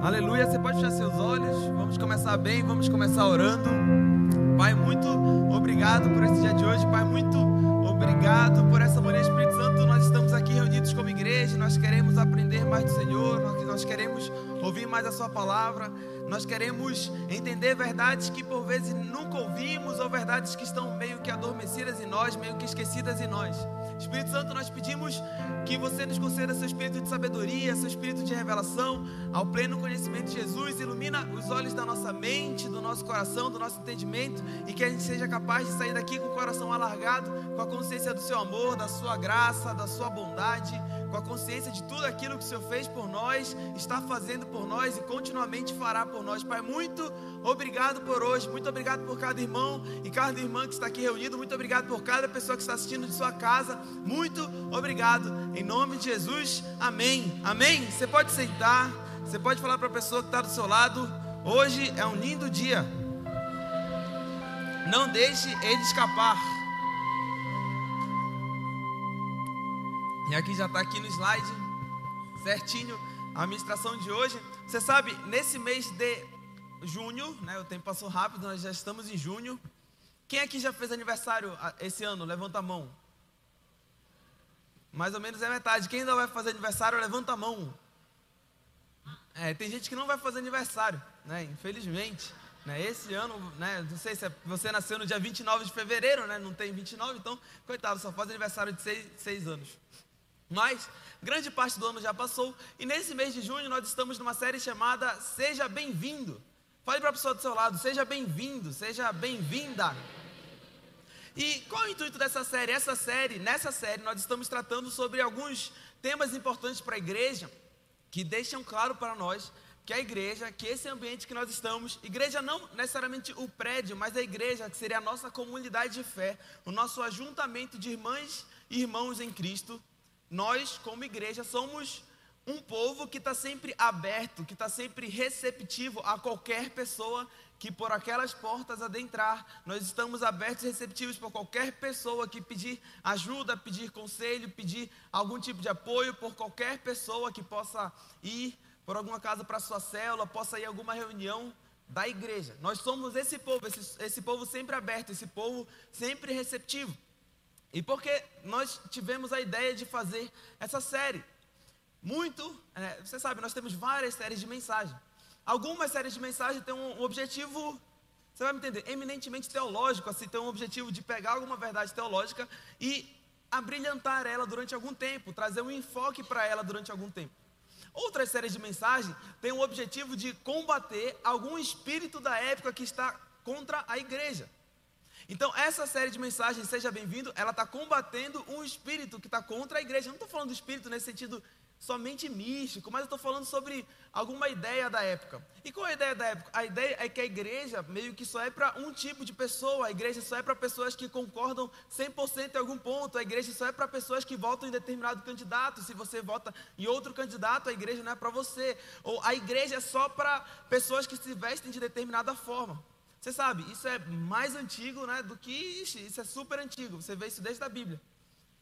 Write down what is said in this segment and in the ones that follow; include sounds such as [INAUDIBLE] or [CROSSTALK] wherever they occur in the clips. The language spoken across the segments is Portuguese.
Aleluia. Você pode fechar seus olhos. Vamos começar bem, vamos começar orando. Pai, muito obrigado por esse dia de hoje. Pai, muito obrigado por essa manhã, Espírito Santo. Nós estamos aqui reunidos como igreja. Nós queremos aprender mais do Senhor. Nós queremos ouvir mais a Sua palavra. Nós queremos entender verdades que por vezes nunca ouvimos ou verdades que estão meio que adormecidas em nós, meio que esquecidas em nós. Espírito Santo, nós pedimos que você nos conceda seu espírito de sabedoria, seu espírito de revelação, ao pleno conhecimento de Jesus, ilumina os olhos da nossa mente, do nosso coração, do nosso entendimento e que a gente seja capaz de sair daqui com o coração alargado, com a consciência do seu amor, da sua graça, da sua bondade, com a consciência de tudo aquilo que o Senhor fez por nós, está fazendo por nós e continuamente fará por nós. Pai, muito obrigado por hoje, muito obrigado por cada irmão e cada irmã que está aqui reunido, muito obrigado por cada pessoa que está assistindo de sua casa, muito obrigado, em nome de Jesus, amém, amém. Você pode sentar, você pode falar para a pessoa que está do seu lado, hoje é um lindo dia, não deixe ele escapar. E aqui já está aqui no slide, certinho, a administração de hoje. Você sabe, nesse mês de junho, né, o tempo passou rápido, nós já estamos em junho. Quem aqui já fez aniversário ah, esse ano? Levanta a mão. Mais ou menos é metade. Quem ainda vai fazer aniversário, levanta a mão. É, tem gente que não vai fazer aniversário, né? Infelizmente. Né? Esse ano, né? não sei se é, você nasceu no dia 29 de fevereiro, né? não tem 29, então, coitado, só faz aniversário de 6 anos. Mas grande parte do ano já passou e nesse mês de junho nós estamos numa série chamada Seja Bem-vindo. Fale para a pessoa do seu lado, seja bem-vindo, seja bem-vinda. E qual é o intuito dessa série? Essa série, nessa série, nós estamos tratando sobre alguns temas importantes para a igreja que deixam claro para nós que a igreja, que esse ambiente que nós estamos, igreja não necessariamente o prédio, mas a igreja que seria a nossa comunidade de fé, o nosso ajuntamento de irmãs e irmãos em Cristo, nós, como igreja, somos um povo que está sempre aberto, que está sempre receptivo a qualquer pessoa que por aquelas portas adentrar. Nós estamos abertos e receptivos para qualquer pessoa que pedir ajuda, pedir conselho, pedir algum tipo de apoio, por qualquer pessoa que possa ir por alguma casa para sua célula, possa ir a alguma reunião da igreja. Nós somos esse povo, esse, esse povo sempre aberto, esse povo sempre receptivo. E porque nós tivemos a ideia de fazer essa série. Muito, é, você sabe, nós temos várias séries de mensagem. Algumas séries de mensagem têm um objetivo, você vai me entender, eminentemente teológico, assim, tem um objetivo de pegar alguma verdade teológica e abrilhantar ela durante algum tempo, trazer um enfoque para ela durante algum tempo. Outras séries de mensagem têm o objetivo de combater algum espírito da época que está contra a igreja. Então, essa série de mensagens, seja bem-vindo, ela está combatendo um espírito que está contra a igreja. Eu não estou falando do espírito nesse sentido somente místico, mas eu estou falando sobre alguma ideia da época. E qual é a ideia da época? A ideia é que a igreja meio que só é para um tipo de pessoa, a igreja só é para pessoas que concordam 100% em algum ponto, a igreja só é para pessoas que votam em determinado candidato. Se você vota em outro candidato, a igreja não é para você. Ou a igreja é só para pessoas que se vestem de determinada forma. Você sabe, isso é mais antigo né, do que isso, isso é super antigo. Você vê isso desde a Bíblia.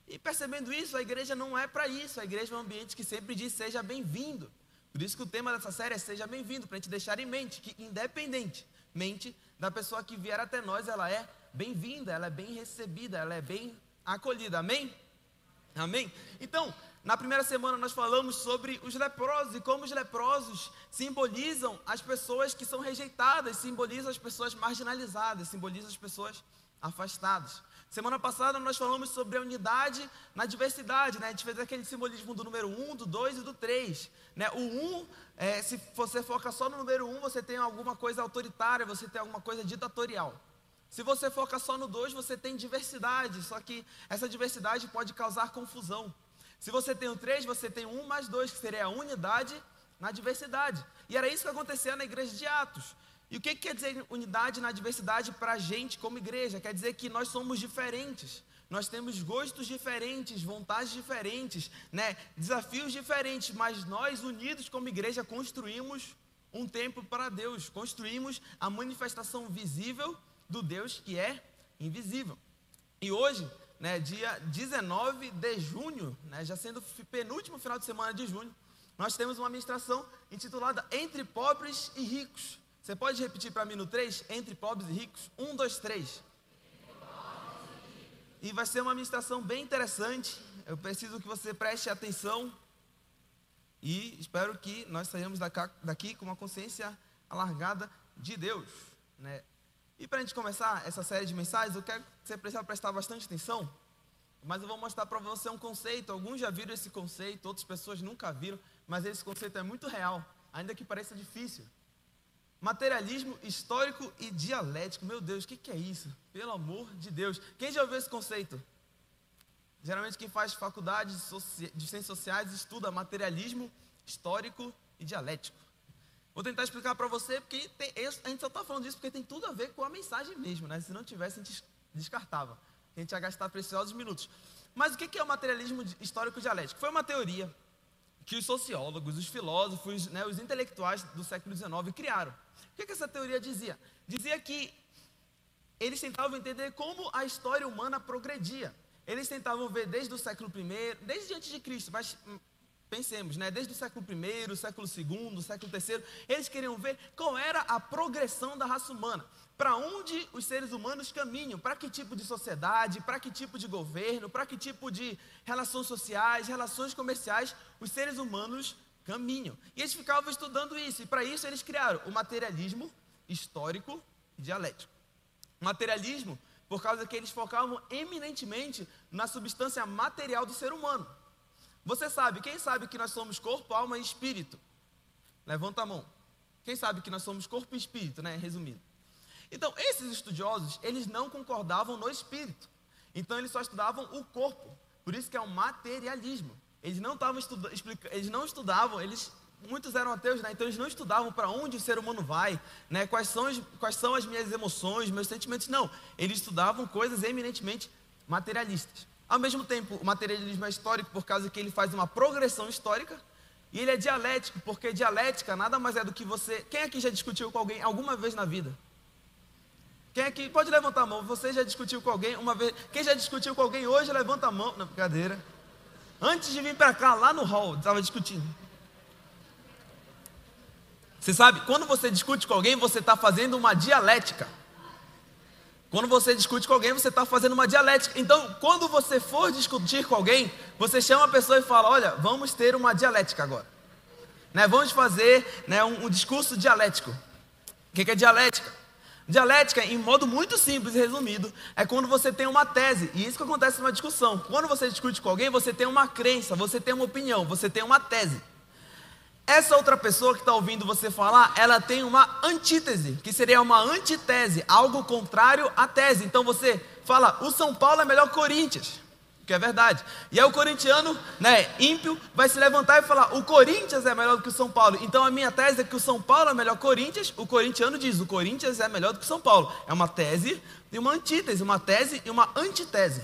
E percebendo isso, a igreja não é para isso. A igreja é um ambiente que sempre diz seja bem-vindo. Por isso que o tema dessa série é seja bem-vindo, para a gente deixar em mente que, independentemente da pessoa que vier até nós, ela é bem-vinda, ela é bem recebida, ela é bem acolhida. Amém? Amém? Então, na primeira semana nós falamos sobre os leprosos e como os leprosos simbolizam as pessoas que são rejeitadas, simbolizam as pessoas marginalizadas, simbolizam as pessoas afastadas. Semana passada nós falamos sobre a unidade na diversidade, né? A gente fez aquele simbolismo do número 1, um, do 2 e do 3. Né? O 1, um, é, se você foca só no número 1, um, você tem alguma coisa autoritária, você tem alguma coisa ditatorial. Se você foca só no 2, você tem diversidade, só que essa diversidade pode causar confusão. Se você tem o 3, você tem um mais dois, que seria a unidade na diversidade. E era isso que acontecia na igreja de Atos. E o que, que quer dizer unidade na diversidade para a gente como igreja? Quer dizer que nós somos diferentes. Nós temos gostos diferentes, vontades diferentes, né? desafios diferentes, mas nós, unidos como igreja, construímos um templo para Deus, construímos a manifestação visível do Deus que é invisível. E hoje né, dia 19 de junho, né, já sendo penúltimo final de semana de junho, nós temos uma ministração intitulada Entre Pobres e Ricos. Você pode repetir para mim no 3? Entre pobres e ricos? Um, dois, três. E vai ser uma ministração bem interessante. Eu preciso que você preste atenção. E espero que nós saímos daqui com uma consciência alargada de Deus. Né? E para a gente começar essa série de mensagens, eu quero que você precisa prestar bastante atenção. Mas eu vou mostrar para você um conceito. Alguns já viram esse conceito, outras pessoas nunca viram. Mas esse conceito é muito real, ainda que pareça difícil. Materialismo histórico e dialético. Meu Deus, o que, que é isso? Pelo amor de Deus. Quem já ouviu esse conceito? Geralmente quem faz faculdade de ciências sociais estuda materialismo histórico e dialético. Vou tentar explicar para você, porque tem, a gente só está falando disso porque tem tudo a ver com a mensagem mesmo, né? Se não tivesse, a gente descartava. A gente ia gastar preciosos minutos. Mas o que é o materialismo histórico dialético? Foi uma teoria que os sociólogos, os filósofos, né, os intelectuais do século XIX criaram. O que, que essa teoria dizia? Dizia que eles tentavam entender como a história humana progredia. Eles tentavam ver desde o século I, desde antes de Cristo, mas pensemos, né? Desde o século I, século II, século III, eles queriam ver qual era a progressão da raça humana. Para onde os seres humanos caminham, para que tipo de sociedade, para que tipo de governo, para que tipo de relações sociais, relações comerciais os seres humanos caminham. E eles ficavam estudando isso, e para isso eles criaram o materialismo histórico e dialético. Materialismo, por causa que eles focavam eminentemente na substância material do ser humano. Você sabe, quem sabe que nós somos corpo, alma e espírito? Levanta a mão. Quem sabe que nós somos corpo e espírito, né? Resumindo. Então, esses estudiosos, eles não concordavam no espírito. Então, eles só estudavam o corpo. Por isso que é o materialismo. Eles não estavam estudando, eles não estudavam, eles muitos eram ateus, né? Então eles não estudavam para onde o ser humano vai, né? Quais são, as, quais são as minhas emoções, meus sentimentos, não. Eles estudavam coisas eminentemente materialistas. Ao mesmo tempo, o materialismo é histórico por causa que ele faz uma progressão histórica, e ele é dialético, porque dialética nada mais é do que você. Quem aqui já discutiu com alguém alguma vez na vida? Quem aqui pode levantar a mão? Você já discutiu com alguém uma vez? Quem já discutiu com alguém hoje levanta a mão. Não, brincadeira. Antes de vir para cá, lá no hall, estava discutindo. Você sabe, quando você discute com alguém, você está fazendo uma dialética. Quando você discute com alguém, você está fazendo uma dialética. Então, quando você for discutir com alguém, você chama a pessoa e fala: Olha, vamos ter uma dialética agora. Né? Vamos fazer né, um, um discurso dialético. O que, que é dialética? Dialética, em modo muito simples e resumido, é quando você tem uma tese, e isso que acontece numa discussão. Quando você discute com alguém, você tem uma crença, você tem uma opinião, você tem uma tese. Essa outra pessoa que está ouvindo você falar, ela tem uma antítese, que seria uma antitese, algo contrário à tese. Então você fala, o São Paulo é melhor que o Corinthians que é verdade. E aí o corintiano, né, ímpio, vai se levantar e falar: o Corinthians é melhor do que o São Paulo. Então a minha tese é que o São Paulo é melhor que o Corinthians. O corintiano diz: o Corinthians é melhor do que o São Paulo. É uma tese e uma antítese, uma tese e uma antitese.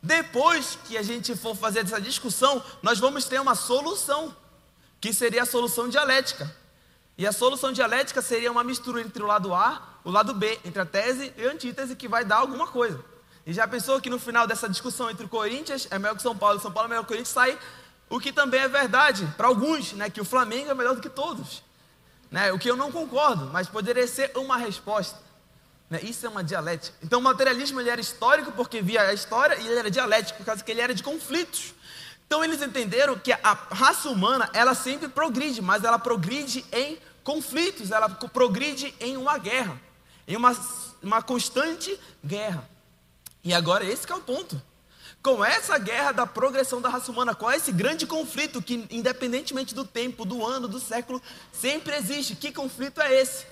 Depois que a gente for fazer essa discussão, nós vamos ter uma solução, que seria a solução dialética. E a solução dialética seria uma mistura entre o lado A, o lado B, entre a tese e a antítese, que vai dar alguma coisa. E já pensou que no final dessa discussão entre o Corinthians é melhor que São Paulo, São Paulo é melhor que o Corinthians, sai o que também é verdade para alguns, né, que o Flamengo é melhor do que todos. Né, o que eu não concordo, mas poderia ser uma resposta. Né, isso é uma dialética. Então o materialismo ele era histórico porque via a história e ele era dialético por causa que ele era de conflitos. Então eles entenderam que a raça humana ela sempre progride, mas ela progride em conflitos, ela progride em uma guerra, em uma, uma constante guerra. E agora esse é o ponto. Com essa guerra da progressão da raça humana, com esse grande conflito que, independentemente do tempo, do ano, do século, sempre existe. Que conflito é esse?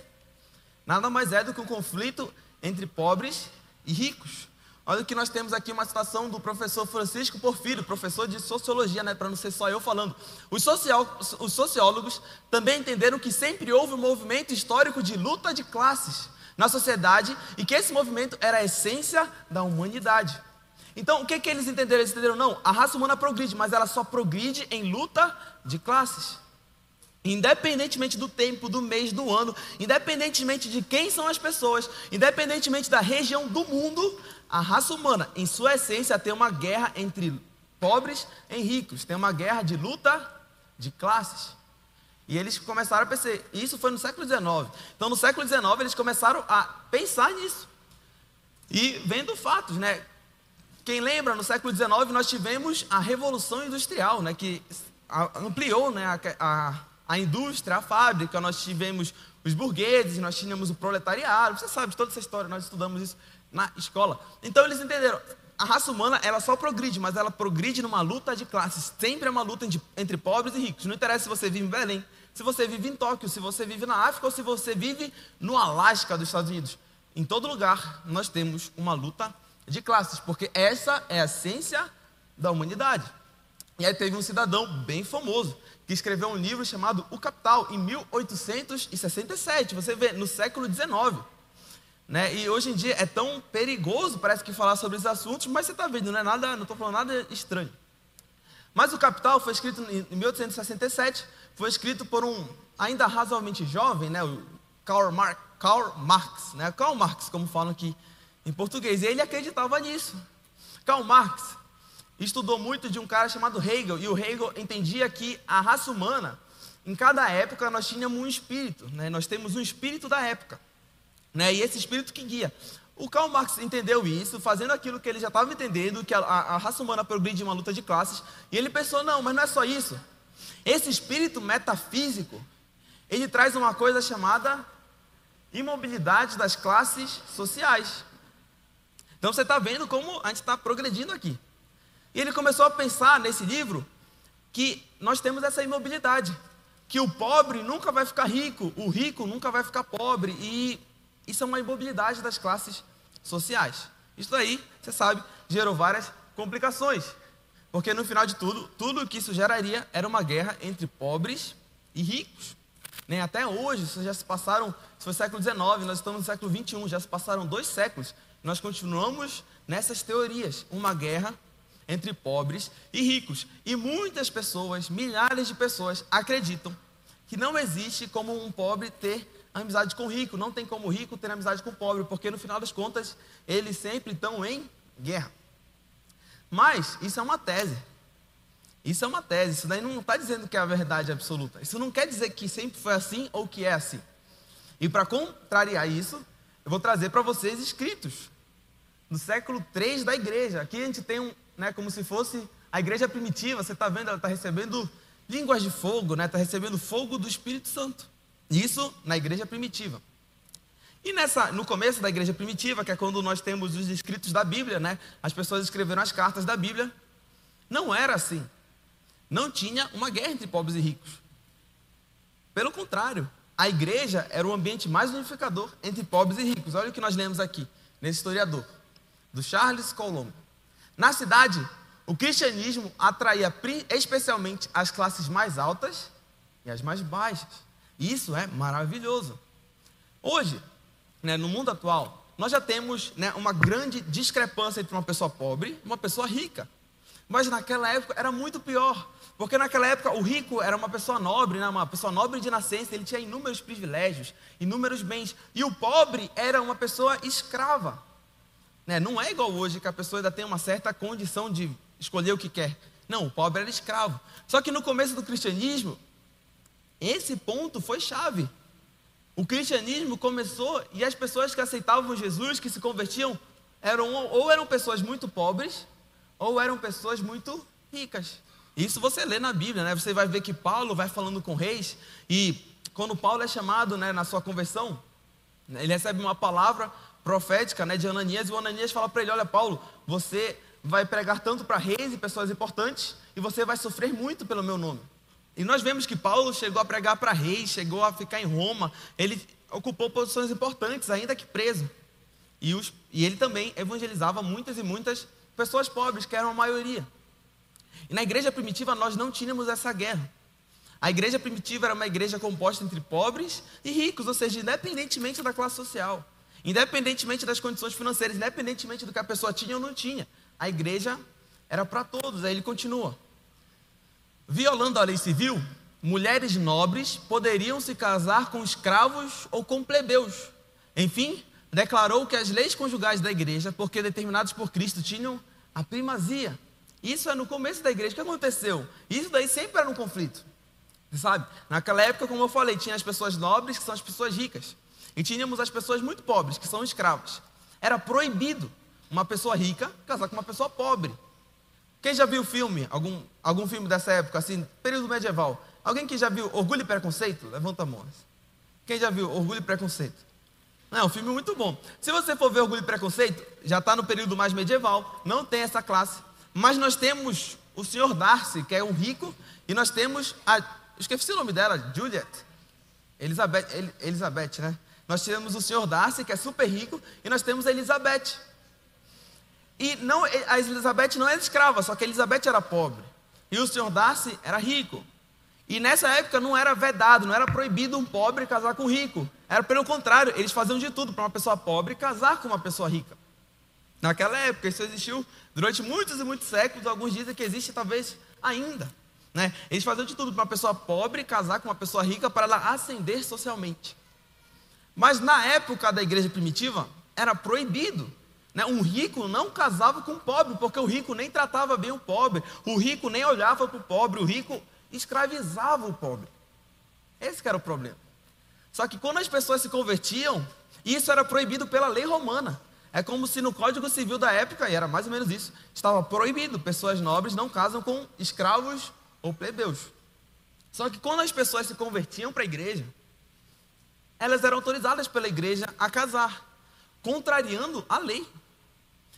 Nada mais é do que um conflito entre pobres e ricos. Olha que nós temos aqui uma citação do professor Francisco Porfírio, professor de sociologia, né, para não ser só eu falando. Os, social, os sociólogos também entenderam que sempre houve um movimento histórico de luta de classes na sociedade e que esse movimento era a essência da humanidade. Então, o que, que eles entenderam? Eles entenderam, não, a raça humana progride, mas ela só progride em luta de classes. Independentemente do tempo, do mês, do ano, independentemente de quem são as pessoas, independentemente da região do mundo, a raça humana, em sua essência, tem uma guerra entre pobres e ricos, tem uma guerra de luta de classes. E eles começaram a pensar, isso foi no século XIX. Então, no século XIX, eles começaram a pensar nisso. E vendo fatos, né? Quem lembra, no século XIX, nós tivemos a Revolução Industrial, né? Que ampliou né, a, a, a indústria, a fábrica, nós tivemos os burgueses, nós tínhamos o proletariado, você sabe toda essa história, nós estudamos isso na escola. Então eles entenderam, a raça humana ela só progride, mas ela progride numa luta de classes. Sempre é uma luta entre pobres e ricos. Não interessa se você vive em Belém, se você vive em Tóquio, se você vive na África ou se você vive no Alasca dos Estados Unidos. Em todo lugar nós temos uma luta de classes, porque essa é a essência da humanidade. E aí teve um cidadão bem famoso que escreveu um livro chamado O Capital em 1867. Você vê no século 19. Né? E hoje em dia é tão perigoso, parece que falar sobre esses assuntos, mas você está vendo, não é nada, não estou falando nada estranho. Mas o Capital foi escrito em 1867, foi escrito por um ainda razoavelmente jovem, né, o Karl Marx, Karl Marx, né, Karl Marx, como falam aqui em português. E ele acreditava nisso. Karl Marx estudou muito de um cara chamado Hegel, e o Hegel entendia que a raça humana, em cada época nós tínhamos um espírito, né, nós temos um espírito da época né? E esse espírito que guia. O Karl Marx entendeu isso, fazendo aquilo que ele já estava entendendo, que a, a, raça humana progride em uma luta de classes, e ele pensou, não, mas não é só isso. Esse espírito metafísico, ele traz uma coisa chamada imobilidade das classes sociais. Então você está vendo como a gente está progredindo aqui. E ele começou a pensar nesse livro que nós temos essa imobilidade, que o pobre nunca vai ficar rico, o rico nunca vai ficar pobre, e isso é uma imobilidade das classes sociais. Isso aí, você sabe, gerou várias complicações. Porque no final de tudo, tudo que isso geraria era uma guerra entre pobres e ricos. Nem até hoje, isso já se passaram, isso foi século XIX, nós estamos no século XXI, já se passaram dois séculos. Nós continuamos nessas teorias, uma guerra entre pobres e ricos. E muitas pessoas, milhares de pessoas, acreditam que não existe como um pobre ter amizade com o rico. Não tem como o rico ter amizade com o pobre, porque no final das contas, eles sempre estão em guerra. Mas isso é uma tese. Isso é uma tese. Isso daí não está dizendo que é a verdade absoluta. Isso não quer dizer que sempre foi assim ou que é assim. E para contrariar isso, eu vou trazer para vocês escritos no século 3 da igreja. Aqui a gente tem um, né, como se fosse a igreja primitiva. Você está vendo? Ela está recebendo línguas de fogo, né? Está recebendo fogo do Espírito Santo. Isso na igreja primitiva. E nessa, no começo da igreja primitiva, que é quando nós temos os escritos da Bíblia, né? As pessoas escreveram as cartas da Bíblia. Não era assim. Não tinha uma guerra entre pobres e ricos. Pelo contrário, a igreja era o ambiente mais unificador entre pobres e ricos. Olha o que nós lemos aqui, nesse historiador, do Charles Colombo. Na cidade, o cristianismo atraía especialmente as classes mais altas e as mais baixas. Isso é maravilhoso. Hoje, né, no mundo atual, nós já temos né, uma grande discrepância entre uma pessoa pobre e uma pessoa rica. Mas naquela época era muito pior, porque naquela época o rico era uma pessoa nobre, né, uma pessoa nobre de nascença, ele tinha inúmeros privilégios, inúmeros bens, e o pobre era uma pessoa escrava. Né? Não é igual hoje que a pessoa ainda tem uma certa condição de escolher o que quer. Não, o pobre era escravo. Só que no começo do cristianismo, esse ponto foi chave. O cristianismo começou e as pessoas que aceitavam Jesus, que se convertiam, eram ou eram pessoas muito pobres ou eram pessoas muito ricas. Isso você lê na Bíblia, né? Você vai ver que Paulo vai falando com reis e quando Paulo é chamado, né, na sua conversão, ele recebe uma palavra profética, né, de Ananias e o Ananias fala para ele: "Olha, Paulo, você vai pregar tanto para reis e pessoas importantes e você vai sofrer muito pelo meu nome." E nós vemos que Paulo chegou a pregar para reis, chegou a ficar em Roma, ele ocupou posições importantes, ainda que preso. E, os, e ele também evangelizava muitas e muitas pessoas pobres, que eram a maioria. E na igreja primitiva nós não tínhamos essa guerra. A igreja primitiva era uma igreja composta entre pobres e ricos, ou seja, independentemente da classe social, independentemente das condições financeiras, independentemente do que a pessoa tinha ou não tinha, a igreja era para todos. Aí ele continua. Violando a lei civil, mulheres nobres poderiam se casar com escravos ou com plebeus. Enfim, declarou que as leis conjugais da igreja, porque determinadas por Cristo, tinham a primazia. Isso é no começo da igreja. O que aconteceu? Isso daí sempre era um conflito. Sabe? Naquela época, como eu falei, tinha as pessoas nobres, que são as pessoas ricas. E tínhamos as pessoas muito pobres, que são escravas. Era proibido uma pessoa rica casar com uma pessoa pobre. Quem já viu filme, algum, algum filme dessa época, assim, período medieval? Alguém que já viu Orgulho e Preconceito? Levanta a mão. Quem já viu Orgulho e Preconceito? Não, é um filme muito bom. Se você for ver Orgulho e Preconceito, já está no período mais medieval, não tem essa classe. Mas nós temos o senhor Darcy, que é um rico, e nós temos a. Esqueci o nome dela, Juliet. Elizabeth, Elizabeth, né? Nós temos o senhor Darcy, que é super rico, e nós temos a Elizabeth. E não, a Elizabeth não era escrava, só que Elizabeth era pobre. E o senhor Darcy era rico. E nessa época não era vedado, não era proibido um pobre casar com um rico. Era pelo contrário, eles faziam de tudo para uma pessoa pobre casar com uma pessoa rica. Naquela época, isso existiu durante muitos e muitos séculos, alguns dizem que existe talvez ainda. Né? Eles faziam de tudo para uma pessoa pobre casar com uma pessoa rica para ela ascender socialmente. Mas na época da igreja primitiva, era proibido. Né? Um rico não casava com um pobre, porque o rico nem tratava bem o pobre, o rico nem olhava para o pobre, o rico escravizava o pobre. Esse era o problema. Só que quando as pessoas se convertiam, isso era proibido pela lei romana. É como se no Código Civil da época, e era mais ou menos isso, estava proibido, pessoas nobres não casam com escravos ou plebeus. Só que quando as pessoas se convertiam para a igreja, elas eram autorizadas pela igreja a casar, contrariando a lei.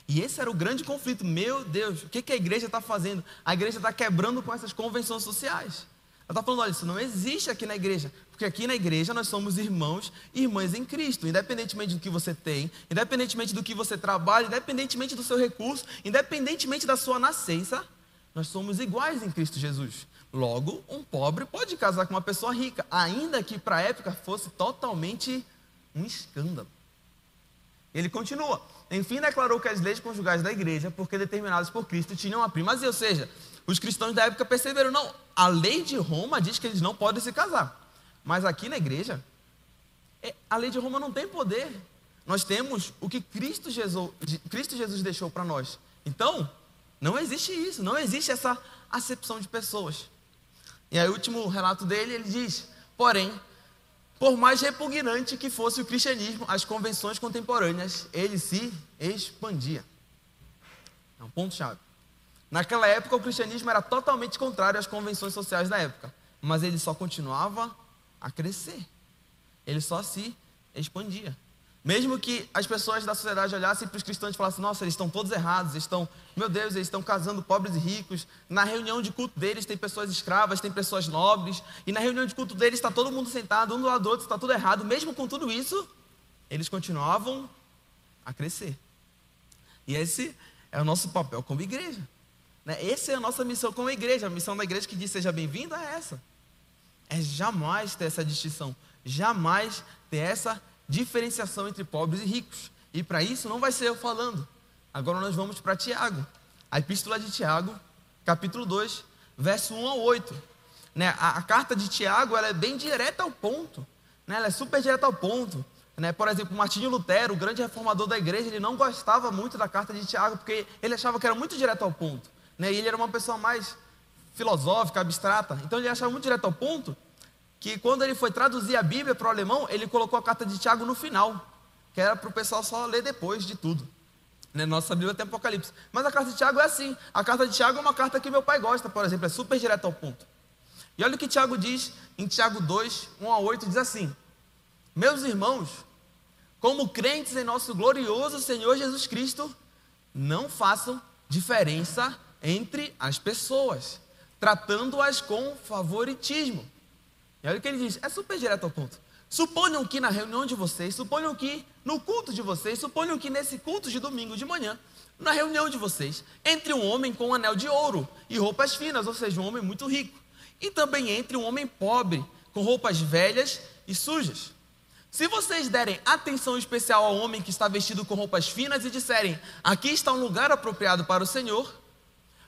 E esse era o grande conflito. Meu Deus, o que, a igreja está fazendo? A igreja está quebrando com essas convenções sociais. Ela está falando: olha, isso não existe aqui na igreja. Porque aqui na igreja nós somos irmãos e irmãs em Cristo. Independentemente do que você tem, independentemente do que você trabalha, independentemente do seu recurso, independentemente da sua nascença, nós somos iguais em Cristo Jesus. Logo, um pobre pode casar com uma pessoa rica, ainda que para a época fosse totalmente um escândalo. Ele continua. Enfim, declarou que as leis conjugais da igreja, porque determinadas por Cristo, tinham a primazia. Ou seja, os cristãos da época perceberam, não, a lei de Roma diz que eles não podem se casar. Mas aqui na igreja, é, a lei de Roma não tem poder. Nós temos o que Cristo Jesus, Cristo Jesus deixou para nós. Então, não existe isso, não existe essa acepção de pessoas. E aí, o último relato dele, ele diz: porém, por mais repugnante que fosse o cristianismo, as convenções contemporâneas, ele se expandia. É um ponto-chave. Naquela época, o cristianismo era totalmente contrário às convenções sociais da época, mas ele só continuava a crescer. Ele só se expandia. Mesmo que as pessoas da sociedade olhassem para os cristãos e falassem: Nossa, eles estão todos errados, estão, meu Deus, eles estão casando pobres e ricos. Na reunião de culto deles tem pessoas escravas, tem pessoas nobres. E na reunião de culto deles está todo mundo sentado, um do lado do outro, está tudo errado. Mesmo com tudo isso, eles continuavam a crescer. E esse é o nosso papel como igreja. Né? Essa é a nossa missão como igreja. A missão da igreja que diz seja bem-vindo é essa. É jamais ter essa distinção. Jamais ter essa diferenciação entre pobres e ricos. E para isso não vai ser eu falando. Agora nós vamos para Tiago. A epístola de Tiago, capítulo 2, verso 1 ao 8. Né? A, a, carta de Tiago ela é bem direta ao ponto. Né? Ela é super direta ao ponto. Né? Por exemplo, Martinho Lutero, o grande reformador da igreja, ele não gostava muito da carta de Tiago, porque ele achava que era muito direto ao ponto. Né? E ele era uma pessoa mais filosófica, abstrata. Então ele achava muito direto ao ponto que quando ele foi traduzir a Bíblia para o alemão, ele colocou a carta de Tiago no final, que era para o pessoal só ler depois de tudo. Né? Nossa Bíblia tem Apocalipse. Mas a carta de Tiago é assim. A carta de Tiago é uma carta que meu pai gosta, por exemplo, é super direto ao ponto. E olha o que Tiago diz em Tiago 2, 1 a 8, diz assim: Meus irmãos, como crentes em nosso glorioso Senhor Jesus Cristo, não façam diferença entre as pessoas, tratando-as com favoritismo e olha o que ele diz, é super direto ao ponto. Suponham que na reunião de vocês, suponham que no culto de vocês, suponham que nesse culto de domingo de manhã, na reunião de vocês, entre um homem com um anel de ouro e roupas finas, ou seja, um homem muito rico, e também entre um homem pobre, com roupas velhas e sujas. Se vocês derem atenção especial ao homem que está vestido com roupas finas e disserem, aqui está um lugar apropriado para o Senhor,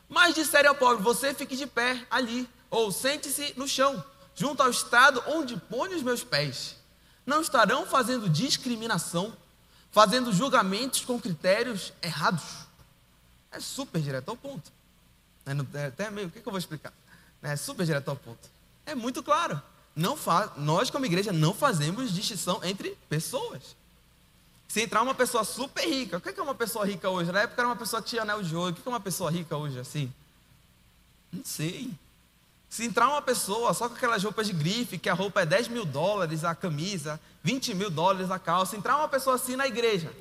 mas disserem ao pobre, você fique de pé ali, ou sente-se no chão, junto ao estrado onde ponho os meus pés. Não estarão fazendo discriminação, fazendo julgamentos com critérios errados. É super direto ao ponto. É, é até meio, o que, eu vou explicar? É super direto ao ponto. É muito claro. Não fa nós, como igreja, não fazemos distinção entre pessoas. Se entrar uma pessoa super rica, o que é uma pessoa rica hoje? Na época era uma pessoa que tinha anel de ouro. O que é uma pessoa rica hoje assim? Não sei. Se entrar uma pessoa só com aquelas roupas de grife, que a roupa é 10 mil dólares a camisa, 20 mil dólares a calça, entrar uma pessoa assim na igreja,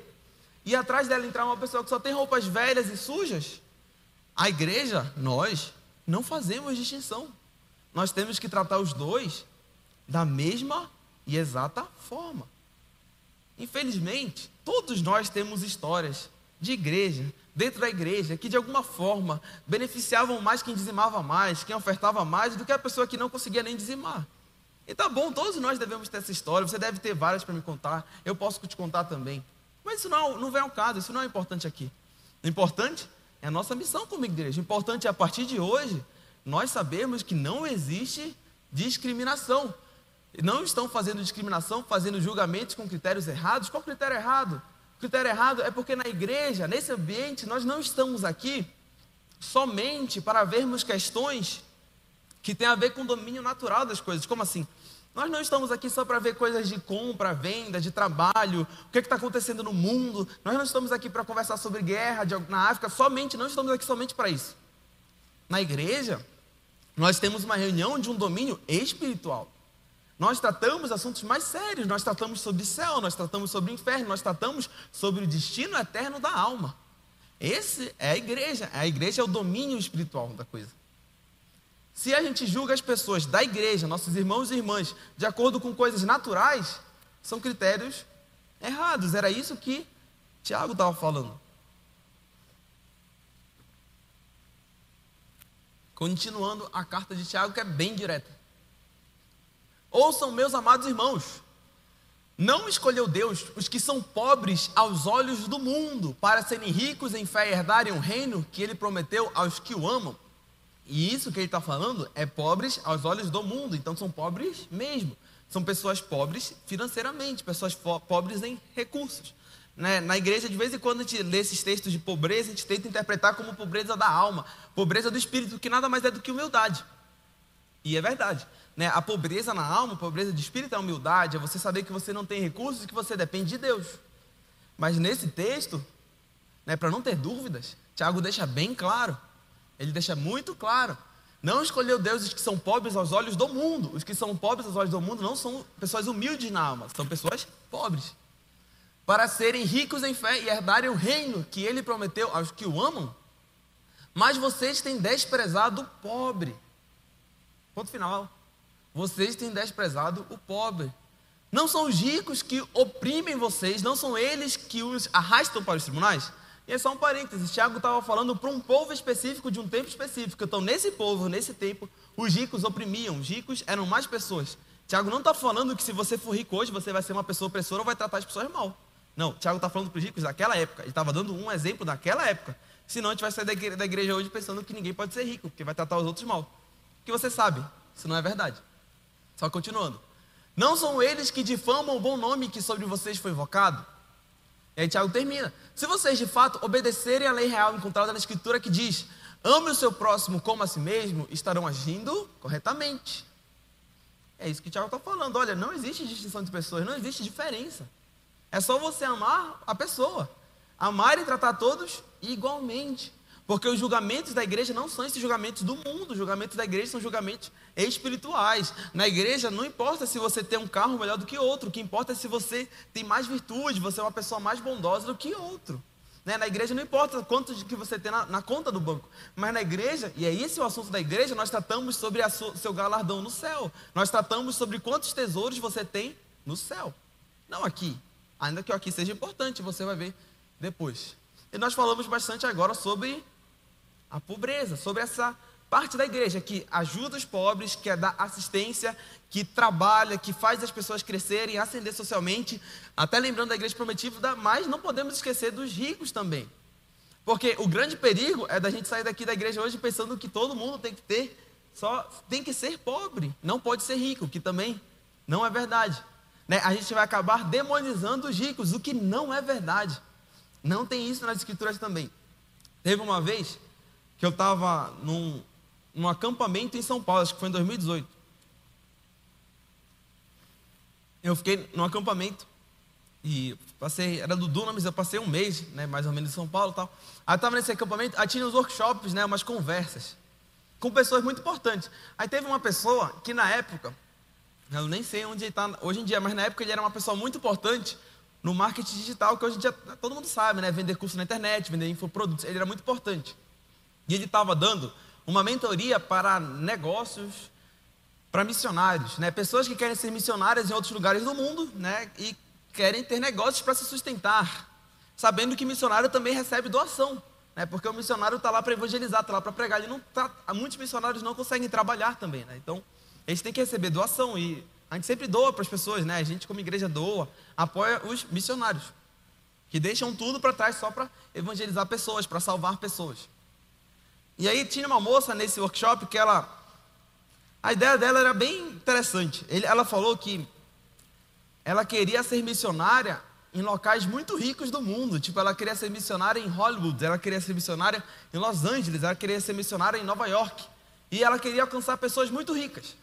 e atrás dela entrar uma pessoa que só tem roupas velhas e sujas, a igreja, nós, não fazemos distinção. Nós temos que tratar os dois da mesma e exata forma. Infelizmente, todos nós temos histórias de igreja, dentro da igreja, que de alguma forma beneficiavam mais quem dizimava mais, quem ofertava mais, do que a pessoa que não conseguia nem dizimar. E tá bom, todos nós devemos ter essa história, você deve ter várias para me contar, eu posso te contar também. Mas isso não, não vem ao caso, isso não é importante aqui. O importante é a nossa missão como igreja. O importante é a partir de hoje, nós sabemos que não existe discriminação. Não estão fazendo discriminação, fazendo julgamentos com critérios errados. Qual critério errado? Critério errado é porque na igreja, nesse ambiente, nós não estamos aqui somente para vermos questões que têm a ver com o domínio natural das coisas. Como assim? Nós não estamos aqui só para ver coisas de compra, venda, de trabalho, o que é está acontecendo no mundo. Nós não estamos aqui para conversar sobre guerra de, na África, somente, não estamos aqui somente para isso. Na igreja, nós temos uma reunião de um domínio espiritual. Nós tratamos assuntos mais sérios, nós tratamos sobre céu, nós tratamos sobre inferno, nós tratamos sobre o destino eterno da alma. Esse é a igreja, a igreja é o domínio espiritual da coisa. Se a gente julga as pessoas da igreja, nossos irmãos e irmãs, de acordo com coisas naturais, são critérios errados. Era isso que Tiago estava falando. Continuando a carta de Tiago, que é bem direta. Ouçam, meus amados irmãos, não escolheu Deus os que são pobres aos olhos do mundo, para serem ricos em fé e herdarem o reino que ele prometeu aos que o amam. E isso que ele está falando é pobres aos olhos do mundo, então são pobres mesmo. São pessoas pobres financeiramente, pessoas pobres em recursos. Né? Na igreja, de vez em quando, a gente lê esses textos de pobreza, a gente tenta interpretar como pobreza da alma, pobreza do espírito, que nada mais é do que humildade. E é verdade. Né? A pobreza na alma, a pobreza de espírito é a humildade, é você saber que você não tem recursos e que você depende de Deus. Mas nesse texto, né, para não ter dúvidas, Tiago deixa bem claro, ele deixa muito claro. Não escolheu Deus os que são pobres aos olhos do mundo. Os que são pobres aos olhos do mundo não são pessoas humildes na alma, são pessoas pobres. Para serem ricos em fé e herdarem o reino que ele prometeu aos que o amam. Mas vocês têm desprezado o pobre. Ponto final. Vocês têm desprezado o pobre. Não são os ricos que oprimem vocês, não são eles que os arrastam para os tribunais. E é só um parênteses: Tiago estava falando para um povo específico de um tempo específico. Então, nesse povo, nesse tempo, os ricos oprimiam, os ricos eram mais pessoas. Tiago não está falando que se você for rico hoje, você vai ser uma pessoa opressora ou vai tratar as pessoas mal. Não, Tiago está falando para os ricos daquela época. Ele estava dando um exemplo daquela época. Senão a gente vai sair da igreja hoje pensando que ninguém pode ser rico, porque vai tratar os outros mal. Porque você sabe, isso não é verdade. Só continuando. Não são eles que difamam o bom nome que sobre vocês foi invocado? E aí Tiago termina. Se vocês de fato obedecerem à lei real encontrada na Escritura que diz: ame o seu próximo como a si mesmo, estarão agindo corretamente. É isso que Tiago está falando. Olha, não existe distinção de pessoas, não existe diferença. É só você amar a pessoa. Amar e tratar todos igualmente. Porque os julgamentos da igreja não são esses julgamentos do mundo, os julgamentos da igreja são julgamentos espirituais. Na igreja não importa se você tem um carro melhor do que outro, o que importa é se você tem mais virtude, você é uma pessoa mais bondosa do que outro. Né? Na igreja não importa quanto que você tem na, na, conta do banco, mas na igreja, e é esse o assunto da igreja, nós tratamos sobre o seu galardão no céu. Nós tratamos sobre quantos tesouros você tem no céu. Não aqui. Ainda que aqui seja importante, você vai ver depois. E nós falamos bastante agora sobre a pobreza, sobre essa parte da igreja que ajuda os pobres, que é da assistência, que trabalha, que faz as pessoas crescerem, ascender socialmente, até lembrando da igreja prometida, mas não podemos esquecer dos ricos também. Porque o grande perigo é da gente sair daqui da igreja hoje pensando que todo mundo tem que ter, só tem que ser pobre, não pode ser rico, que também não é verdade. Né? A gente vai acabar demonizando os ricos, o que não é verdade. Não tem isso nas escrituras também. Teve uma vez que eu estava num, num acampamento em São Paulo, acho que foi em 2018. eu fiquei num acampamento e passei, era do Dunamis, eu passei um mês, né, mais ou menos em São Paulo e tal. Aí estava nesse acampamento, aí tinha uns workshops, né, umas conversas com pessoas muito importantes. Aí teve uma pessoa que na época, eu nem sei onde ele está hoje em dia, mas na época ele era uma pessoa muito importante no marketing digital, que hoje em dia todo mundo sabe, né? Vender curso na internet, vender infoprodutos, ele era muito importante. E ele estava dando uma mentoria para negócios, para missionários, né? Pessoas que querem ser missionárias em outros lugares do mundo, né? E querem ter negócios para se sustentar, sabendo que missionário também recebe doação, né? Porque o missionário está lá para evangelizar, está lá para pregar. Ele não tá, muitos missionários não conseguem trabalhar também, né? Então eles têm que receber doação e a gente sempre doa para as pessoas, né? A gente como igreja doa, apoia os missionários que deixam tudo para trás só para evangelizar pessoas, para salvar pessoas. E aí tinha uma moça nesse workshop que ela, a ideia dela era bem interessante. Ela falou que ela queria ser missionária em locais muito ricos do mundo. Tipo, ela queria ser missionária em Hollywood, ela queria ser missionária em Los Angeles, ela queria ser missionária em Nova York. E ela queria alcançar pessoas muito ricas.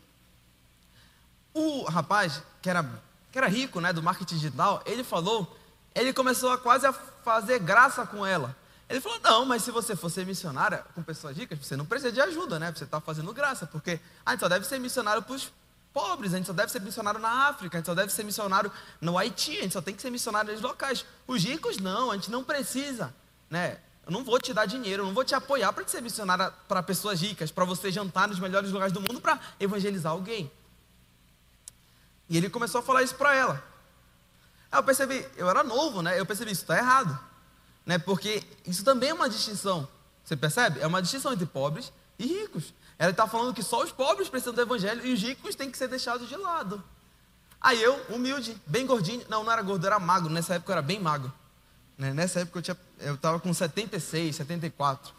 O rapaz, que era, que era rico, né, do marketing digital, ele falou, ele começou a quase a fazer graça com ela. Ele falou: Não, mas se você for ser missionária com pessoas ricas, você não precisa de ajuda, né? Você está fazendo graça, porque a gente só deve ser missionário para os pobres, a gente só deve ser missionário na África, a gente só deve ser missionário no Haiti, a gente só tem que ser missionário nos locais. Os ricos não, a gente não precisa, né? Eu não vou te dar dinheiro, eu não vou te apoiar para ser missionária para pessoas ricas, para você jantar nos melhores lugares do mundo para evangelizar alguém. E ele começou a falar isso para ela. Aí eu percebi, eu era novo, né? Eu percebi, isso está errado. Né? Porque isso também é uma distinção. Você percebe? É uma distinção entre pobres e ricos. Ela está falando que só os pobres precisam do evangelho e os ricos têm que ser deixados de lado. Aí eu, humilde, bem gordinho, não, não era gordo, era magro, nessa época eu era bem magro. Né? Nessa época eu estava com 76, 74.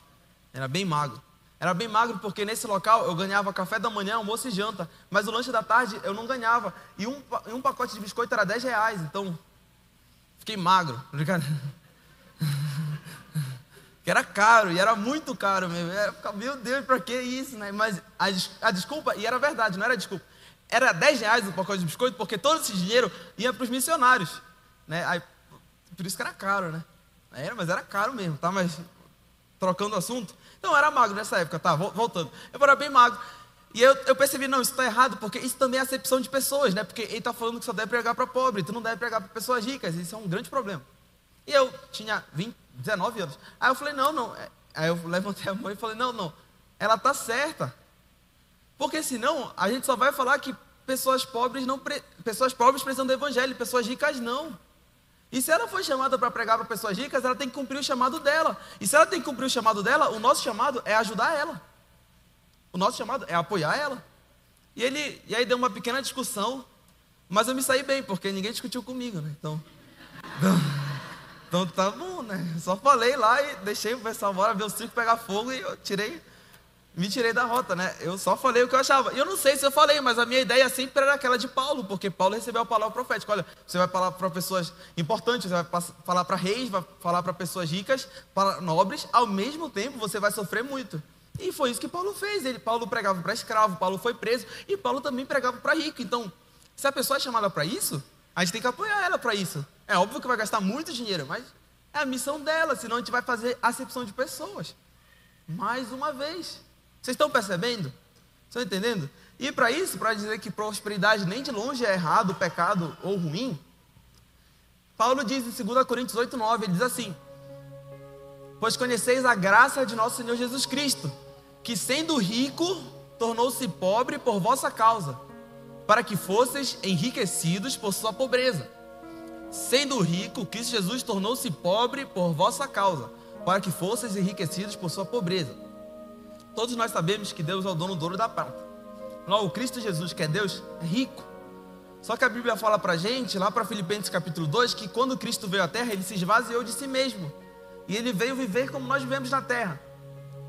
Era bem magro. Era bem magro porque nesse local eu ganhava café da manhã, almoço e janta. Mas o lanche da tarde eu não ganhava. E um, um pacote de biscoito era 10 reais. Então, fiquei magro. [LAUGHS] [LAUGHS] que era caro, e era muito caro mesmo. Era, meu Deus, para que isso, né? Mas a, a, desculpa, e era verdade, não era desculpa. Era 10 reais o pacote de biscoito, porque todo esse dinheiro ia para os missionários. Né? Aí, por isso que era caro, né? Era, mas era caro mesmo, tá? Mas trocando assunto. Eu era magro nessa época, tá? Voltando. Eu era bem magro. E eu, eu percebi, não, isso está errado, porque isso também é acepção de pessoas, né? Porque ele está falando que só deve pregar para pobre, tu não deve pregar para pessoas ricas. Isso é um grande problema. E eu tinha 20, 19 anos. Aí eu falei, não, não. Aí eu levantei a mão e falei, não, não. Ela está certa. Porque senão a gente só vai falar que pessoas pobres não pessoas pobres precisam do evangelho, pessoas ricas não. E se ela foi chamada para pregar para pessoas ricas, ela tem que cumprir o chamado dela. E se ela tem que cumprir o chamado dela, o nosso chamado é ajudar ela. O nosso chamado é apoiar ela. E ele, e aí deu uma pequena discussão, mas eu me saí bem, porque ninguém discutiu comigo, né? Então, então, [LAUGHS] então tá bom, né? Só falei lá e deixei o pessoal embora ver o circo pegar fogo e eu tirei me tirei da rota, né? Eu só falei o que eu achava. E eu não sei se eu falei, mas a minha ideia sempre era aquela de Paulo, porque Paulo recebeu a palavra profética. Olha, você vai falar para pessoas importantes, você vai falar para reis, vai falar para pessoas ricas, para nobres, ao mesmo tempo você vai sofrer muito. E foi isso que Paulo fez. Ele, Paulo pregava para escravo, Paulo foi preso, e Paulo também pregava para rico. Então, se a pessoa é chamada para isso, a gente tem que apoiar ela para isso. É óbvio que vai gastar muito dinheiro, mas é a missão dela, senão a gente vai fazer acepção de pessoas. Mais uma vez. Vocês estão percebendo? Estão entendendo? E para isso, para dizer que prosperidade nem de longe é errado, pecado ou ruim, Paulo diz em 2 Coríntios 8, 9, ele diz assim: Pois conheceis a graça de nosso Senhor Jesus Cristo, que sendo rico, tornou-se pobre por vossa causa, para que fosseis enriquecidos por sua pobreza. Sendo rico, Cristo Jesus tornou-se pobre por vossa causa, para que fosseis enriquecidos por sua pobreza Todos nós sabemos que Deus é o dono do ouro da prata. Lá, o Cristo Jesus, que é Deus, é rico. Só que a Bíblia fala para gente, lá para Filipenses capítulo 2, que quando Cristo veio à terra, ele se esvaziou de si mesmo. E ele veio viver como nós vivemos na terra.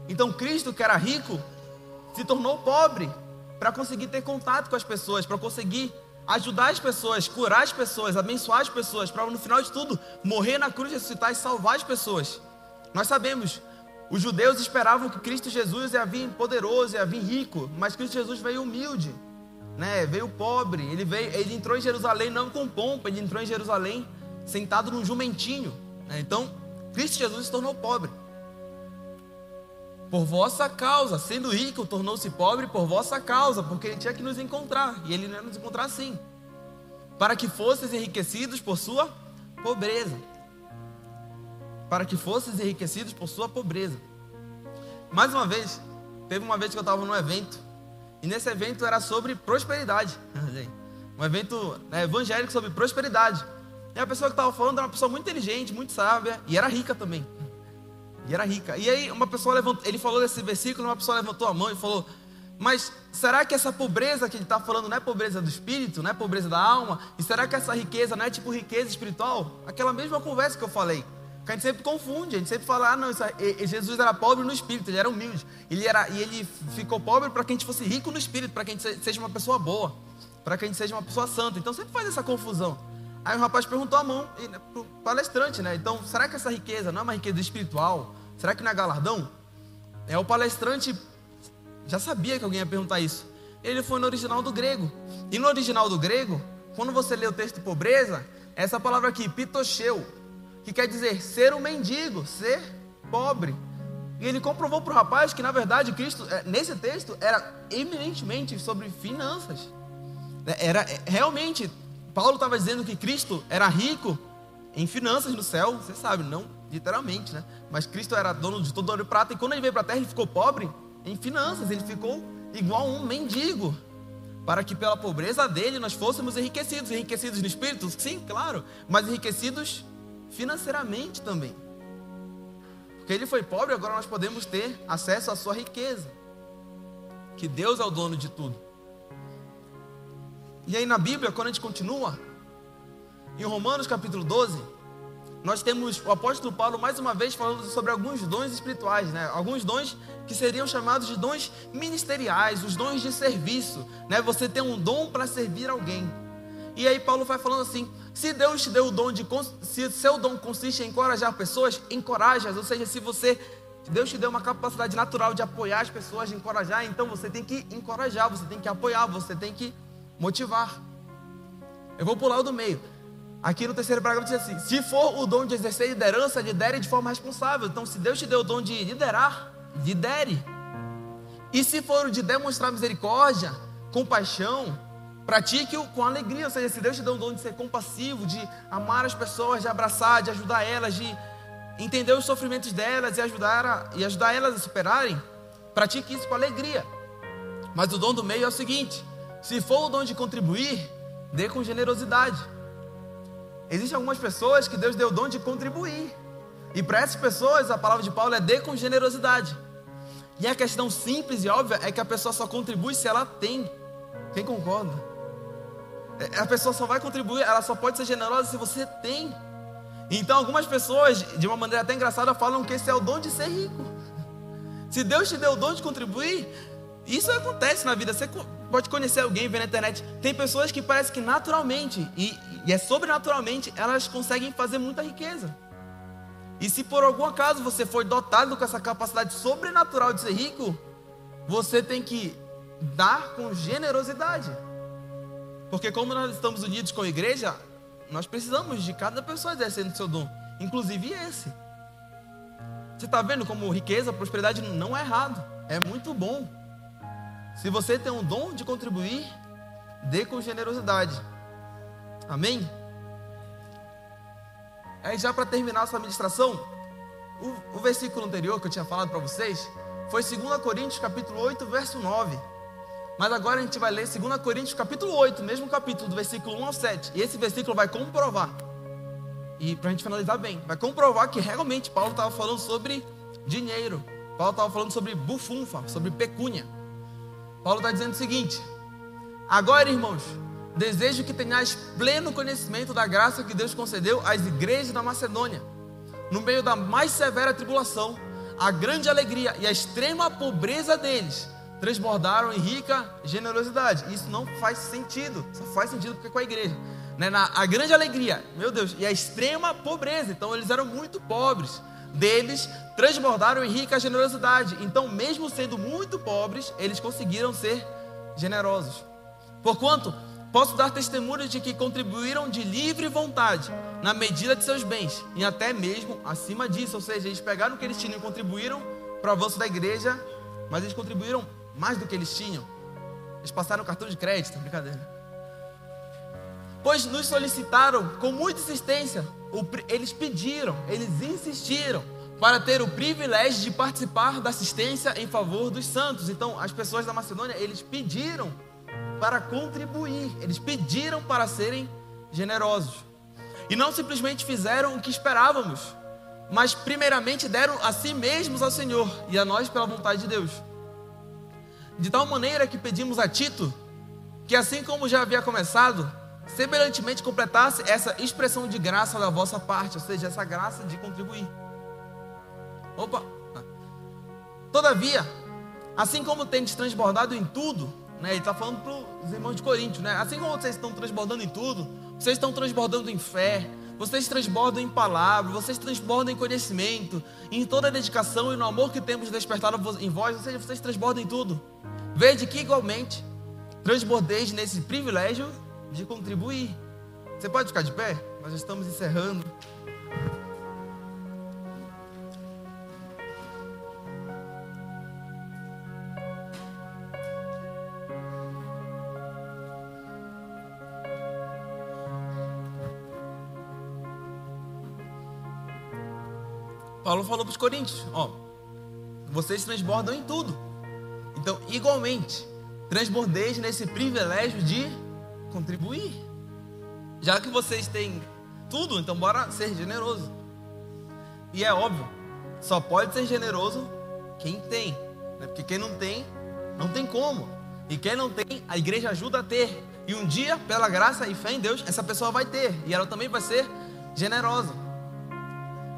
Então Cristo, que era rico, se tornou pobre para conseguir ter contato com as pessoas, para conseguir ajudar as pessoas, curar as pessoas, abençoar as pessoas, para no final de tudo morrer na cruz, ressuscitar e salvar as pessoas. Nós sabemos os judeus esperavam que Cristo Jesus ia vir poderoso, ia vir rico, mas Cristo Jesus veio humilde. né, veio pobre, ele veio, ele entrou em Jerusalém não com pompa, ele entrou em Jerusalém sentado num jumentinho. Né? Então, Cristo Jesus se tornou pobre. Por vossa causa, sendo rico, tornou-se pobre por vossa causa, porque ele tinha que nos encontrar, e ele não ia nos encontrar assim. Para que fosseis enriquecidos por sua pobreza. Para que fosseis enriquecidos por sua pobreza. Mais uma vez, teve uma vez que eu estava num evento, e nesse evento era sobre prosperidade. [LAUGHS] Um evento né, evangélico sobre prosperidade. E a pessoa que estava falando era uma pessoa muito inteligente, muito sábia, e era rica também. E era rica. E aí uma pessoa levantou, ele falou desse versículo, uma pessoa levantou a mão e falou: Mas será que essa pobreza que ele está falando não é pobreza do espírito, não é pobreza da alma? E será que essa riqueza não é tipo riqueza espiritual? Aquela mesma conversa que eu falei. Que a gente sempre confunde, a gente sempre fala, ah não, é, Jesus era pobre no espírito, ele era humilde. Ele era, e ele ficou pobre para que a gente fosse rico no espírito, para que a gente seja uma pessoa boa, para que a gente seja uma pessoa santa. Então sempre faz essa confusão. Aí o rapaz perguntou a mão né, para o palestrante, né? Então, será que essa riqueza não é uma riqueza espiritual? Será que não é galardão? É o palestrante já sabia que alguém ia perguntar isso. Ele foi no original do grego. E no original do grego, quando você lê o texto pobreza, essa palavra aqui, pitocheu, que quer dizer ser um mendigo, ser pobre. E ele comprovou para o rapaz que, na verdade, Cristo, é, nesse texto, era eminentemente sobre finanças. É, era é, realmente, Paulo estava dizendo que Cristo era rico em finanças no céu, você sabe, não literalmente, né? Mas Cristo era dono de todo ouro e prata, e quando ele veio para a terra, ele ficou pobre em finanças, ele ficou igual um mendigo para que pela pobreza dele nós fôssemos enriquecidos. Enriquecidos no espírito? Sim, claro, mas enriquecidos financeiramente também. Porque ele foi pobre, agora nós podemos ter acesso à sua riqueza. Que Deus é o dono de tudo. E aí na Bíblia, quando a gente continua, em Romanos capítulo 12, nós temos o apóstolo Paulo mais uma vez falando sobre alguns dons espirituais, né? Alguns dons que seriam chamados de dons ministeriais, os dons de serviço, né? Você tem um dom para servir alguém. E aí Paulo vai falando assim: se Deus te deu o dom de. Se seu dom consiste em encorajar pessoas, encoraja-as. Ou seja, se você. Deus te deu uma capacidade natural de apoiar as pessoas, de encorajar, então você tem que encorajar, você tem que apoiar, você tem que motivar. Eu vou pular o do meio. Aqui no terceiro parágrafo diz assim: se for o dom de exercer liderança, lidere de forma responsável. Então, se Deus te deu o dom de liderar, lidere. E se for o de demonstrar misericórdia, compaixão, Pratique-o com alegria, ou seja, se Deus te deu o dom de ser compassivo, de amar as pessoas, de abraçar, de ajudar elas, de entender os sofrimentos delas e ajudar, a, e ajudar elas a superarem, pratique isso com alegria. Mas o dom do meio é o seguinte: se for o dom de contribuir, dê com generosidade. Existem algumas pessoas que Deus deu o dom de contribuir. E para essas pessoas, a palavra de Paulo é dê com generosidade. E a questão simples e óbvia é que a pessoa só contribui se ela tem. Quem concorda? A pessoa só vai contribuir, ela só pode ser generosa se você tem. Então, algumas pessoas, de uma maneira até engraçada, falam que esse é o dom de ser rico. Se Deus te deu o dom de contribuir, isso acontece na vida. Você pode conhecer alguém, ver na internet. Tem pessoas que parece que naturalmente, e, e é sobrenaturalmente, elas conseguem fazer muita riqueza. E se por algum acaso você foi dotado com essa capacidade sobrenatural de ser rico, você tem que dar com generosidade. Porque como nós estamos unidos com a igreja, nós precisamos de cada pessoa exercendo seu dom, inclusive esse. Você está vendo como riqueza, prosperidade não é errado, é muito bom. Se você tem um dom de contribuir, dê com generosidade. Amém? Aí já para terminar essa ministração, o, o versículo anterior que eu tinha falado para vocês foi 2 Coríntios capítulo 8, verso 9. Mas agora a gente vai ler 2 Coríntios capítulo 8, mesmo capítulo, do versículo 1 ao 7. E esse versículo vai comprovar. E para a gente finalizar bem, vai comprovar que realmente Paulo estava falando sobre dinheiro. Paulo estava falando sobre bufunfa, sobre pecúnia. Paulo está dizendo o seguinte: Agora, irmãos, desejo que tenhais pleno conhecimento da graça que Deus concedeu às igrejas da Macedônia, no meio da mais severa tribulação, a grande alegria e a extrema pobreza deles transbordaram em rica generosidade. Isso não faz sentido, só faz sentido porque é com a igreja. Né? Na, a grande alegria, meu Deus, e a extrema pobreza. Então eles eram muito pobres. Deles transbordaram em rica generosidade. Então, mesmo sendo muito pobres, eles conseguiram ser generosos. Porquanto, posso dar testemunho de que contribuíram de livre vontade, na medida de seus bens, e até mesmo acima disso, ou seja, eles pegaram o que eles tinham e contribuíram para o avanço da igreja, mas eles contribuíram mais do que eles tinham. Eles passaram cartão de crédito, brincadeira. Pois nos solicitaram com muita insistência, eles pediram, eles insistiram para ter o privilégio de participar da assistência em favor dos santos. Então, as pessoas da Macedônia, eles pediram para contribuir, eles pediram para serem generosos. E não simplesmente fizeram o que esperávamos, mas primeiramente deram a si mesmos ao Senhor e a nós pela vontade de Deus. De tal maneira que pedimos a Tito que, assim como já havia começado, semelhantemente completasse essa expressão de graça da vossa parte, ou seja, essa graça de contribuir. Opa! Todavia, assim como tendes transbordado em tudo, né, ele está falando para os irmãos de Coríntios, né? Assim como vocês estão transbordando em tudo, vocês estão transbordando em fé, vocês transbordam em palavra, vocês transbordam em conhecimento, em toda a dedicação e no amor que temos despertado em vós, ou seja, vocês transbordam em tudo. Vede que igualmente transbordeis nesse privilégio de contribuir. Você pode ficar de pé? Nós estamos encerrando. Paulo falou para os coríntios: ó, vocês transbordam em tudo. Então, igualmente, transbordeis nesse privilégio de contribuir. Já que vocês têm tudo, então bora ser generoso. E é óbvio, só pode ser generoso quem tem, né? porque quem não tem, não tem como. E quem não tem, a igreja ajuda a ter. E um dia, pela graça e fé em Deus, essa pessoa vai ter. E ela também vai ser generosa.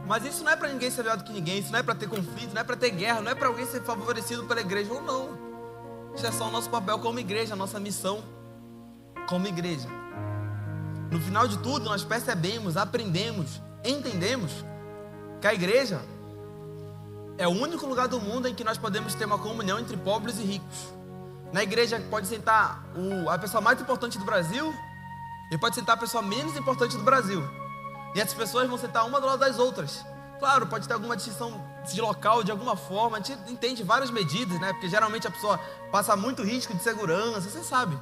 Mas isso não é para ninguém ser melhor do que ninguém, isso não é para ter conflito, não é para ter guerra, não é para alguém ser favorecido pela igreja ou não. Isso é só o nosso papel como igreja, a nossa missão como igreja. No final de tudo, nós percebemos, aprendemos, entendemos que a igreja é o único lugar do mundo em que nós podemos ter uma comunhão entre pobres e ricos. Na igreja pode sentar o, a pessoa mais importante do Brasil e pode sentar a pessoa menos importante do Brasil. E essas pessoas vão sentar uma do lado das outras. Claro, pode ter alguma distinção de local de alguma forma, a gente entende várias medidas, né? Porque geralmente a pessoa passa muito risco de segurança, você sabe.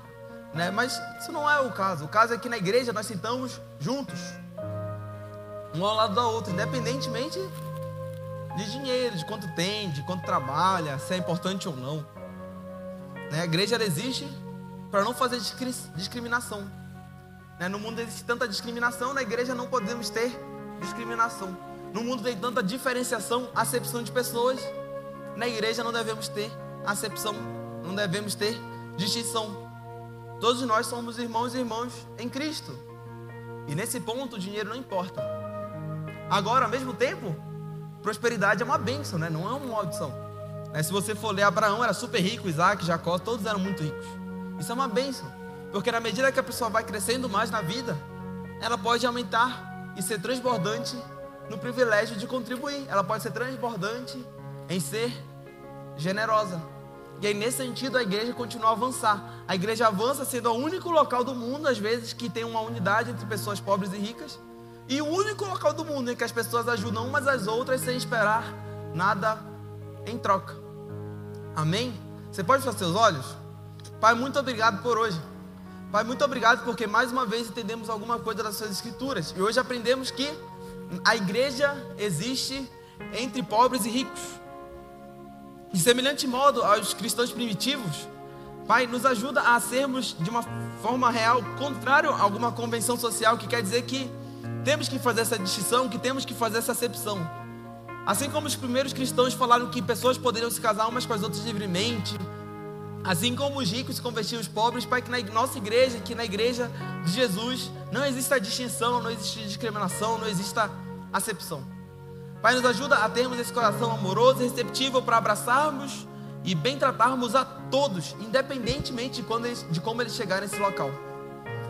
Né? Mas isso não é o caso. O caso é que na igreja nós sentamos juntos, um ao lado da outra, independentemente de dinheiro, de quanto tem, de quanto trabalha, se é importante ou não. Né? A igreja existe para não fazer discriminação. Né? No mundo existe tanta discriminação, na igreja não podemos ter discriminação. No mundo tem tanta diferenciação, acepção de pessoas. Na igreja não devemos ter acepção, não devemos ter distinção. Todos nós somos irmãos e irmãs em Cristo. E nesse ponto o dinheiro não importa. Agora, ao mesmo tempo, prosperidade é uma bênção, né? não é uma maldição. Né? Se você for ler, Abraão era super rico, Isaac, Jacó, todos eram muito ricos. Isso é uma bênção. Porque na medida que a pessoa vai crescendo mais na vida, ela pode aumentar e ser transbordante no privilégio de contribuir. Ela pode ser transbordante em ser generosa. E aí, nesse sentido, a igreja continua a avançar. A igreja avança sendo o único local do mundo, às vezes, que tem uma unidade entre pessoas pobres e ricas. E o único local do mundo em que as pessoas ajudam umas às outras sem esperar nada em troca. Amém? Você pode fechar seus olhos? Pai, muito obrigado por hoje. Pai, muito obrigado porque mais uma vez entendemos alguma coisa das suas escrituras. E hoje aprendemos que a igreja existe entre pobres e ricos. De semelhante modo aos cristãos primitivos, Pai, nos ajuda a sermos de uma forma real contrário a alguma convenção social que quer dizer que temos que fazer essa distinção, que temos que fazer essa acepção. Assim como os primeiros cristãos falaram que pessoas poderiam se casar umas com as outras livremente, assim como os ricos se convertiam os pobres, Pai, que na nossa igreja, que na igreja de Jesus não exista distinção, não existe discriminação, não exista acepção. Pai, nos ajuda a termos esse coração amoroso e receptivo para abraçarmos e bem tratarmos a todos, independentemente de, eles, de como eles chegarem nesse local.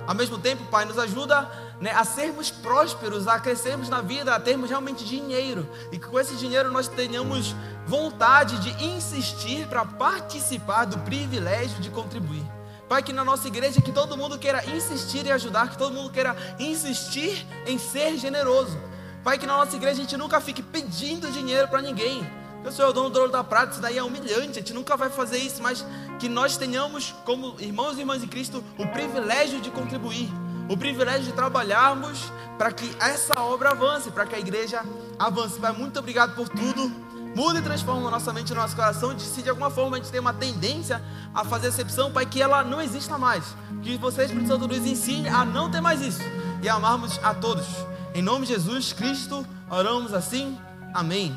Ao mesmo tempo, Pai, nos ajuda né, a sermos prósperos, a crescermos na vida, a termos realmente dinheiro. E que com esse dinheiro nós tenhamos vontade de insistir para participar do privilégio de contribuir. Pai, que na nossa igreja que todo mundo queira insistir em ajudar, que todo mundo queira insistir em ser generoso. Pai, que na nossa igreja a gente nunca fique pedindo dinheiro para ninguém. Eu sou o dono do ouro da prata, isso daí é humilhante, a gente nunca vai fazer isso, mas que nós tenhamos, como irmãos e irmãs em Cristo, o privilégio de contribuir, o privilégio de trabalharmos para que essa obra avance, para que a igreja avance. Pai, muito obrigado por tudo. Muda e transforma nossa mente e nosso coração. De, se de alguma forma a gente tem uma tendência a fazer excepção, Pai, que ela não exista mais. Que você, Espírito Santo, nos ensine a não ter mais isso e amarmos a todos. Em nome de Jesus Cristo, oramos assim. Amém.